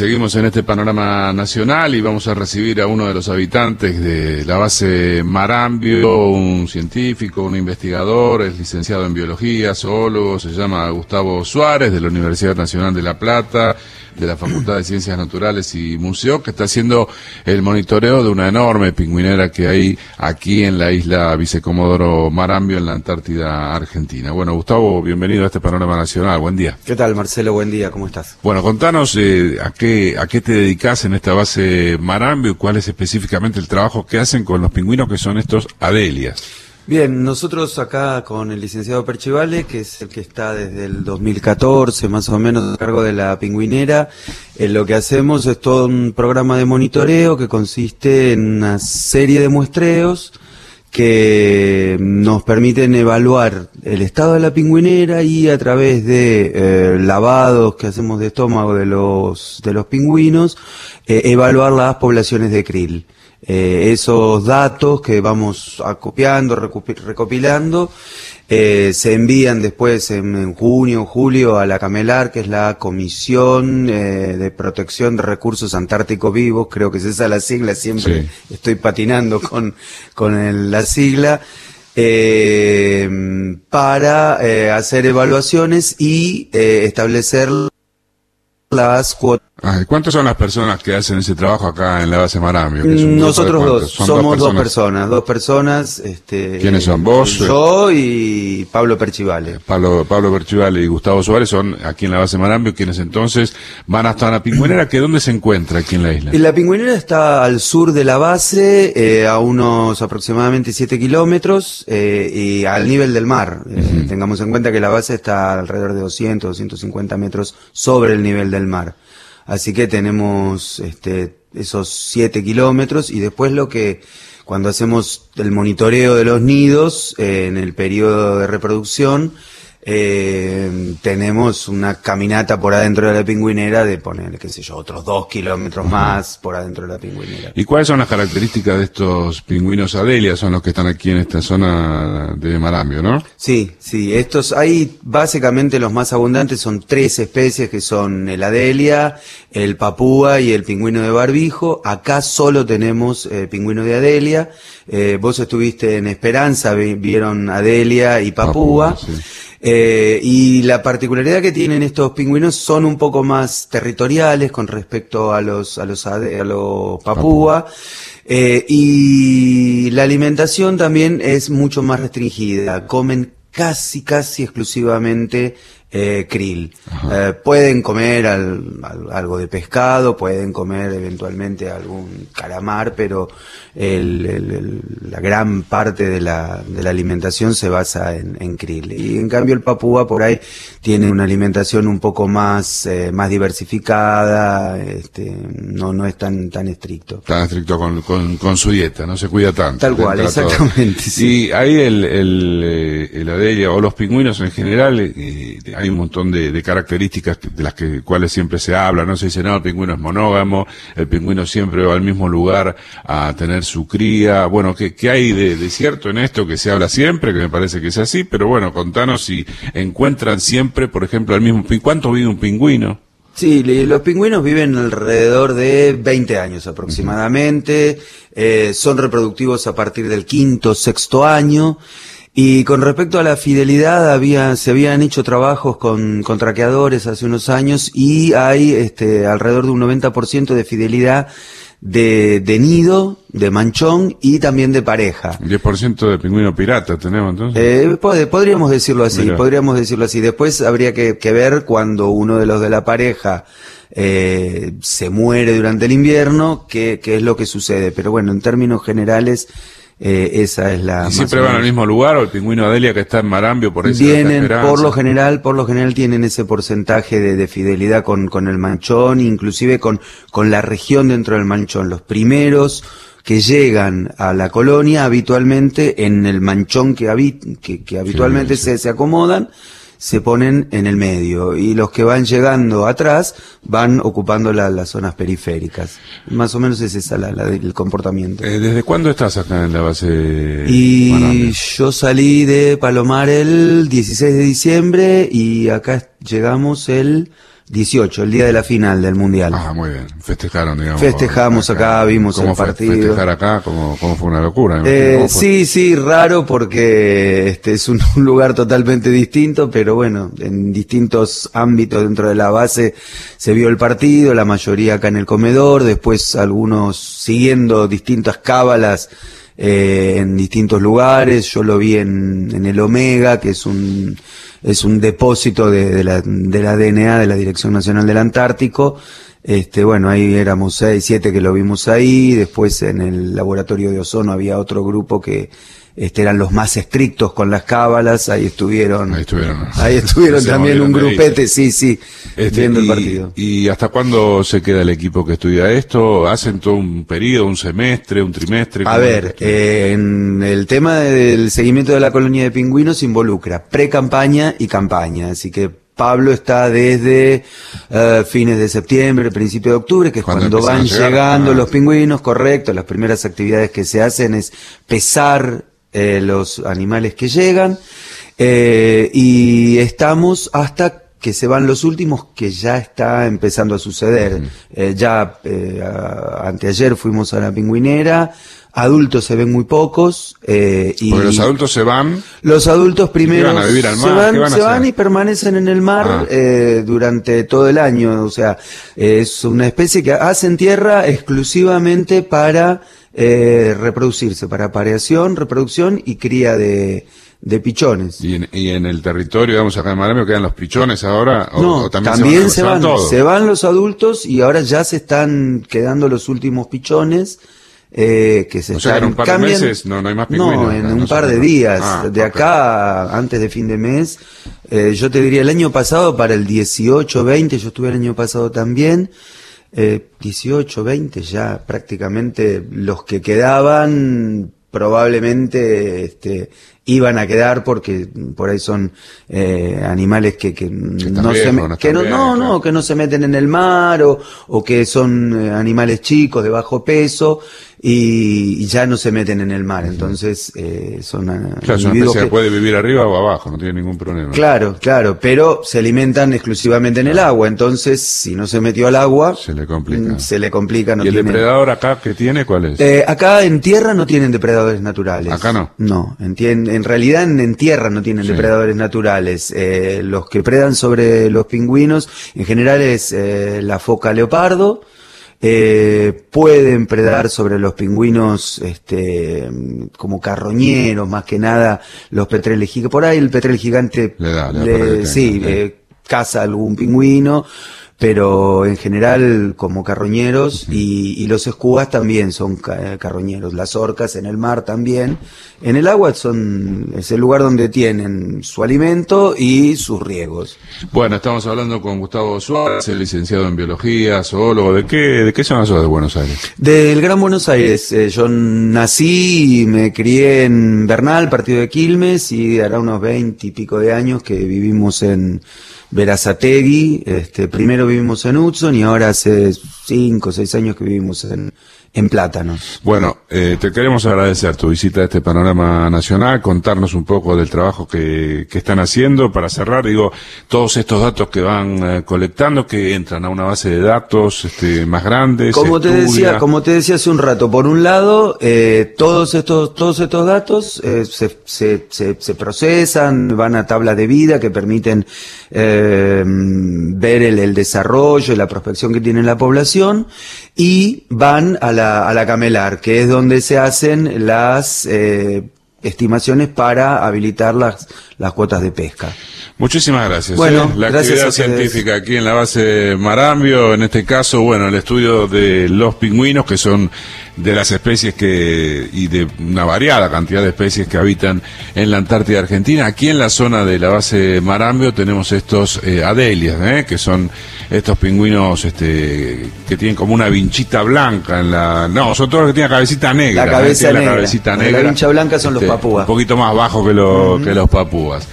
seguimos en este panorama nacional y vamos a recibir a uno de los habitantes de la base Marambio, un científico, un investigador, es licenciado en biología, zoólogo, se llama Gustavo Suárez de la Universidad Nacional de La Plata de la Facultad de Ciencias Naturales y Museo, que está haciendo el monitoreo de una enorme pingüinera que hay aquí en la isla Vicecomodoro Marambio, en la Antártida Argentina. Bueno, Gustavo, bienvenido a este panorama nacional. Buen día. ¿Qué tal, Marcelo? Buen día, ¿cómo estás? Bueno, contanos eh, a, qué, a qué te dedicas en esta base Marambio y cuál es específicamente el trabajo que hacen con los pingüinos que son estos Adelias. Bien, nosotros acá con el licenciado Perchivale, que es el que está desde el 2014 más o menos a cargo de la pingüinera, eh, lo que hacemos es todo un programa de monitoreo que consiste en una serie de muestreos que nos permiten evaluar el estado de la pingüinera y a través de eh, lavados que hacemos de estómago de los, de los pingüinos, eh, evaluar las poblaciones de krill. Eh, esos datos que vamos acopiando, recopilando, eh, se envían después en, junio, julio a la CAMELAR, que es la Comisión eh, de Protección de Recursos Antárticos Vivos, creo que es esa la sigla, siempre estoy patinando con, con la sigla. para hacer evaluaciones y establecer las cuotas ¿Cuántas son las personas que hacen ese trabajo acá en la base Marambio? Nosotros dos, somos dos personas, dos personas. este, ¿Quiénes son? ¿Vos? Yo y Pablo Perchivale. Pablo, Pablo Perchivale y Gustavo Suárez son aquí en la base Marambio, quienes entonces van hasta la pingüinera, que ¿dónde se encuentra aquí en la isla? La pingüinera está al sur de la base, eh, a unos aproximadamente 7 kilómetros, eh, y al nivel del mar. Eh, tengamos en cuenta que la base está alrededor de 200, 250 metros sobre el nivel del mar. Así que tenemos este, esos 7 kilómetros y después lo que cuando hacemos el monitoreo de los nidos eh, en el periodo de reproducción, eh, tenemos una caminata por adentro de la pingüinera de poner, qué sé yo, otros dos kilómetros más por adentro de la pingüinera. ¿Y cuáles son las características de estos pingüinos Adelia? Son los que están aquí en esta zona de Marambio, ¿no? Sí, sí. Estos, hay básicamente los más abundantes son tres especies que son el Adelia, el Papúa y el pingüino de barbijo. Acá solo tenemos eh, pingüino de Adelia. Eh, vos estuviste en Esperanza, vieron Adelia y Papúa. Eh, y la particularidad que tienen estos pingüinos son un poco más territoriales con respecto a los, a los, a los papúa. Eh, y la alimentación también es mucho más restringida. Comen casi, casi exclusivamente eh, krill. Eh, pueden comer algo de pescado, pueden comer eventualmente algún calamar, pero la gran parte de la, de la alimentación se basa en, en, krill. Y en cambio el papúa por ahí tiene una alimentación un poco más, eh, más diversificada, este, no, no es tan, tan estricto. Tan estricto con, con, su dieta, no se cuida tanto. Tal cual, exactamente. Y ahí el, el, eh, el adelia o los pingüinos en general, eh, hay un montón de, características de las que, cuales siempre se habla, ¿no? Se dice, no, el pingüino es monógamo, el pingüino siempre va al mismo lugar a tener su cría. Bueno, ¿qué, qué hay de, cierto en esto que se habla siempre? Que me parece que es así, pero bueno, contanos si encuentran siempre, por ejemplo, al mismo pingüino. ¿Cuánto vive un pingüino? Sí, los pingüinos viven alrededor de 20 años aproximadamente, eh, son reproductivos a partir del quinto, sexto año. Y con respecto a la fidelidad, había, se habían hecho trabajos con, con traqueadores hace unos años y hay este, alrededor de un 90% de fidelidad de, de, nido, de manchón y también de pareja. 10% de pingüino pirata tenemos entonces. Eh, podríamos decirlo así, podríamos decirlo así. Después habría que, que, ver cuando uno de los de la pareja eh, se muere durante el invierno, qué, qué es lo que sucede. Pero bueno, en términos generales, eh, esa es la. ¿Y siempre van al mismo lugar o el pingüino Adelia que está en Marambio por eso? Vienen, por lo general, por lo general tienen ese porcentaje de, de fidelidad con, con el manchón, inclusive con, con la región dentro del manchón. Los primeros que llegan a la colonia habitualmente en el manchón que, que, que habitualmente Se, se acomodan se ponen en el medio y los que van llegando atrás van ocupando las zonas periféricas. Más o menos es esa la, el comportamiento. Eh, ¿Desde cuándo estás acá en la base? Y yo salí de Palomar el 16 de diciembre y acá llegamos el 18, el día de la final del Mundial. Ah, muy bien. Festejaron, digamos. Festejamos acá, vimos el ¿Cómo fue partido. festejar acá? ¿Cómo, cómo fue una locura? Eh, sí, sí, raro porque este es un, un lugar totalmente distinto, pero bueno, en distintos ámbitos dentro de la base se vio el partido, la mayoría acá en el comedor, después algunos siguiendo distintas cábalas eh, en distintos lugares, yo lo vi en, en el Omega, que es un es un depósito de, de la, de la DNA, de la Dirección Nacional del Antártico, este, bueno, ahí éramos seis, siete que lo vimos ahí. Después en el laboratorio de ozono había otro grupo que este, eran los más estrictos con las cábalas. Ahí estuvieron. Ahí estuvieron. Ahí estuvieron también un ahí, grupete, sí, sí, Este, viendo el y- partido. ¿Y hasta cuándo se queda el equipo que estudia esto? ¿Hacen todo un periodo, un semestre, un trimestre? A ¿Cómo ver, eh, en el tema del seguimiento de la colonia de pingüinos involucra pre-campaña y campaña, así que Pablo está desde eh, fines de septiembre, principio de octubre, que es Cuando van llegar, llegando ah. los pingüinos, correcto, las primeras actividades que se hacen es pesar eh, los animales que llegan eh, y estamos hasta que se van los últimos que ya está empezando a suceder. Eh, ya a- anteayer fuimos a la pingüinera, adultos se ven muy pocos eh, y Porque los adultos se van. los adultos primero van a vivir al se van, y permanecen en el mar Ah. eh, durante todo el año. O sea, es una especie que hacen tierra exclusivamente para eh, reproducirse, para apareación, reproducción y cría de, de pichones. Y en, y en el territorio, digamos, acá en Marambio, quedan los pichones ahora. O, no, o también, se van, se van los adultos y ahora ya se están quedando los últimos pichones. Eh, que se O sea que en están un par de cambian- meses no- no hay más pingüinos, No, en no, un no par de días. Ah, de acá, antes de fin de mes, eh, yo te diría el año pasado, para el 18, 20, yo estuve el año pasado también. Eh, 18, 20, ya prácticamente los que quedaban probablemente este, iban a quedar porque por ahí son eh, animales que, que no se no que no, bien, no, claro. no, que no se meten en el mar o, o que son eh, animales chicos de bajo peso y, y ya no se meten en el mar. Entonces eh, son ah, Claro, es una individuos especie que puede vivir arriba o abajo, no tiene ningún problema. Claro, claro, pero se alimentan exclusivamente en el agua. Entonces, si no se metió al agua, Se le complica. mm, se le complica. No ¿Y el tiene- depredador acá que tiene cuál es? Eh, acá en tierra no tienen depredadores naturales. Acá no. No, en, tien- en realidad en, en tierra no tienen Sí. depredadores naturales. Eh, los que predan sobre los pingüinos en general es eh, la foca leopardo. Eh, pueden predar sobre los pingüinos este, como carroñeros, más que nada los petreles gigantes. Por ahí el petrel gigante Le da, le da que sí, eh, caza algún pingüino, pero en general como carroñeros y, y los escubas también son ca- carroñeros. Las orcas en el mar también. En el agua son es el lugar donde tienen su alimento y sus riegos. Bueno, estamos hablando con Gustavo Suárez, el licenciado en biología, zoólogo. ¿De qué, de qué zona sos de Buenos Aires? Del Gran Buenos Aires, eh, yo nací y me crié en Bernal, partido de Quilmes, y hará unos veinte y pico de años que vivimos en Verazategui. Este, primero vivimos en Hudson y ahora hace cinco o seis años que vivimos en, en Plátanos. Bueno, eh, te queremos agradecer tu visita a este panorama nacional, contarnos un poco del trabajo que, que están haciendo. Para cerrar, digo, todos estos datos que van eh, colectando, que entran a una base de datos este, más grande. Como te estudia. decía, como te decía hace un rato, por un lado, eh, todos estos, todos estos datos eh, se, se, se, se procesan, van a tablas de vida que permiten ver el, el desarrollo y la prospección que tiene la población y van a la, a la camelar, que es donde se hacen las eh, estimaciones para habilitar las, las cuotas de pesca. Muchísimas gracias. Bueno, ¿eh? La gracias actividad científica aquí en la base Marambio, en este caso, bueno, el estudio de los pingüinos, que son de las especies que, y de una variada cantidad de especies que habitan en la Antártida Argentina. Aquí en la zona de la base Marambio tenemos estos eh, adelias, ¿eh? que son estos pingüinos este, que tienen como una vinchita blanca en la... No, son todos los que tienen cabecita negra. La cabeza negra. La cabecita La negra. vincha blanca son los Este, papúas. Un poquito más bajo que, lo- que los papúas.